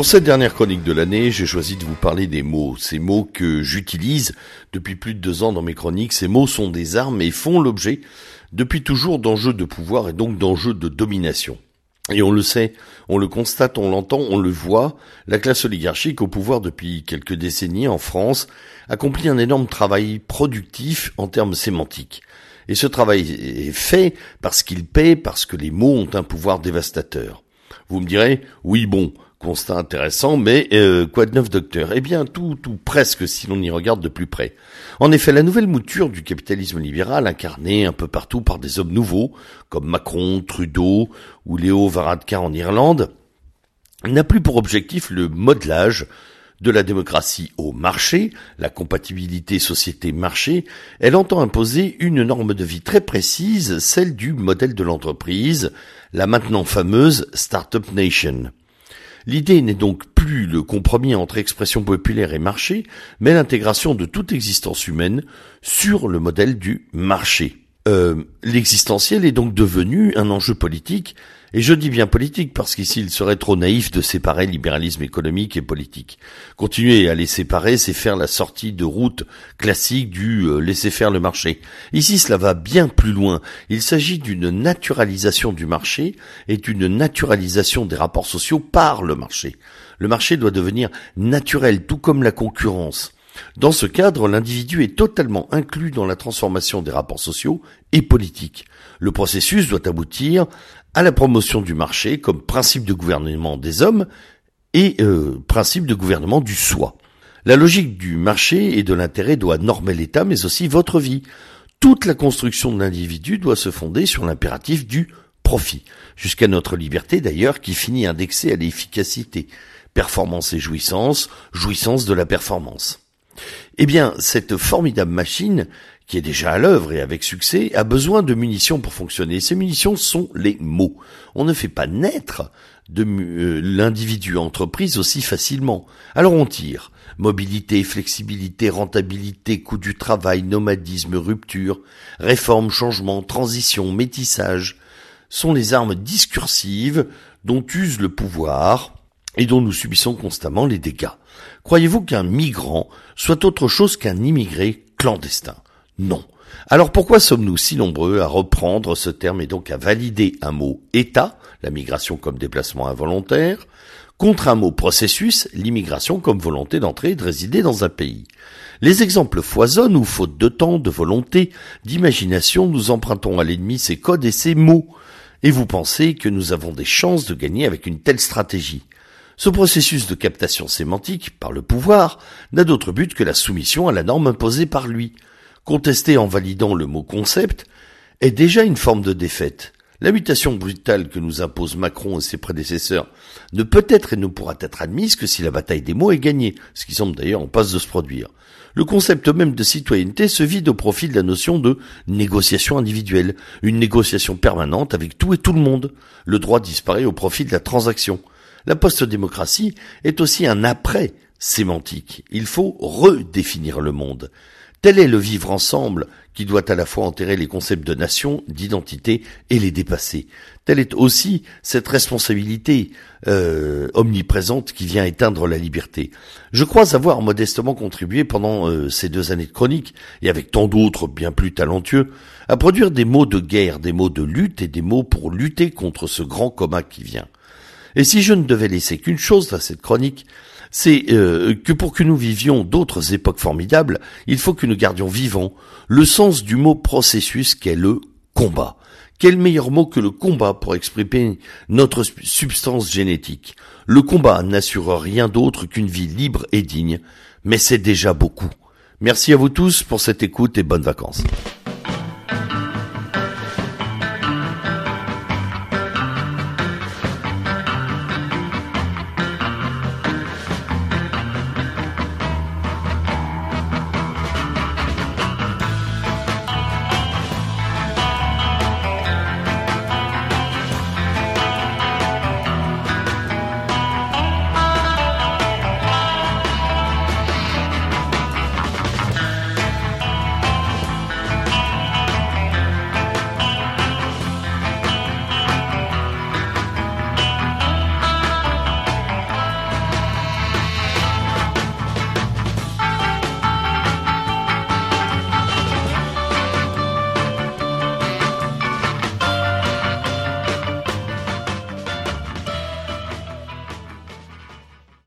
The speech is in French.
Pour cette dernière chronique de l'année, j'ai choisi de vous parler des mots. Ces mots que j'utilise depuis plus de deux ans dans mes chroniques, ces mots sont des armes et font l'objet depuis toujours d'enjeux de pouvoir et donc d'enjeux de domination. Et on le sait, on le constate, on l'entend, on le voit, la classe oligarchique au pouvoir depuis quelques décennies en France accomplit un énorme travail productif en termes sémantiques. Et ce travail est fait parce qu'il paie, parce que les mots ont un pouvoir dévastateur. Vous me direz, oui bon, Constat intéressant, mais euh, quoi de neuf, docteur? Eh bien, tout, tout presque, si l'on y regarde de plus près. En effet, la nouvelle mouture du capitalisme libéral, incarnée un peu partout par des hommes nouveaux, comme Macron, Trudeau ou Léo Varadkar en Irlande, n'a plus pour objectif le modelage de la démocratie au marché, la compatibilité société-marché, elle entend imposer une norme de vie très précise, celle du modèle de l'entreprise, la maintenant fameuse Startup Nation. L'idée n'est donc plus le compromis entre expression populaire et marché, mais l'intégration de toute existence humaine sur le modèle du marché. Euh, l'existentiel est donc devenu un enjeu politique et je dis bien politique parce qu'ici il serait trop naïf de séparer libéralisme économique et politique. Continuer à les séparer, c'est faire la sortie de route classique du euh, laisser faire le marché. Ici cela va bien plus loin. Il s'agit d'une naturalisation du marché et d'une naturalisation des rapports sociaux par le marché. Le marché doit devenir naturel, tout comme la concurrence. Dans ce cadre, l'individu est totalement inclus dans la transformation des rapports sociaux et politiques. Le processus doit aboutir à la promotion du marché comme principe de gouvernement des hommes et euh, principe de gouvernement du soi. La logique du marché et de l'intérêt doit normer l'État, mais aussi votre vie. Toute la construction de l'individu doit se fonder sur l'impératif du profit, jusqu'à notre liberté d'ailleurs qui finit indexée à l'efficacité. Performance et jouissance, jouissance de la performance. Eh bien, cette formidable machine, qui est déjà à l'œuvre et avec succès, a besoin de munitions pour fonctionner. Ces munitions sont les mots. On ne fait pas naître de euh, l'individu entreprise aussi facilement. Alors on tire. Mobilité, flexibilité, rentabilité, coût du travail, nomadisme, rupture, réforme, changement, transition, métissage sont les armes discursives dont use le pouvoir et dont nous subissons constamment les dégâts. Croyez-vous qu'un migrant soit autre chose qu'un immigré clandestin? Non. Alors pourquoi sommes-nous si nombreux à reprendre ce terme et donc à valider un mot État, la migration comme déplacement involontaire, contre un mot processus, l'immigration comme volonté d'entrer et de résider dans un pays? Les exemples foisonnent où, faute de temps, de volonté, d'imagination, nous empruntons à l'ennemi ses codes et ses mots. Et vous pensez que nous avons des chances de gagner avec une telle stratégie? Ce processus de captation sémantique par le pouvoir n'a d'autre but que la soumission à la norme imposée par lui. Contester en validant le mot concept est déjà une forme de défaite. La mutation brutale que nous impose Macron et ses prédécesseurs ne peut être et ne pourra être admise que si la bataille des mots est gagnée, ce qui semble d'ailleurs en passe de se produire. Le concept même de citoyenneté se vide au profit de la notion de négociation individuelle, une négociation permanente avec tout et tout le monde. Le droit disparaît au profit de la transaction. La post-démocratie est aussi un après sémantique. Il faut redéfinir le monde. Tel est le vivre ensemble qui doit à la fois enterrer les concepts de nation, d'identité et les dépasser. Telle est aussi cette responsabilité euh, omniprésente qui vient éteindre la liberté. Je crois avoir modestement contribué pendant euh, ces deux années de chronique, et avec tant d'autres bien plus talentueux, à produire des mots de guerre, des mots de lutte et des mots pour lutter contre ce grand coma qui vient. Et si je ne devais laisser qu'une chose à cette chronique, c'est euh, que pour que nous vivions d'autres époques formidables, il faut que nous gardions vivant le sens du mot processus qu'est le combat. Quel meilleur mot que le combat pour exprimer notre substance génétique? Le combat n'assure rien d'autre qu'une vie libre et digne, mais c'est déjà beaucoup. Merci à vous tous pour cette écoute et bonnes vacances.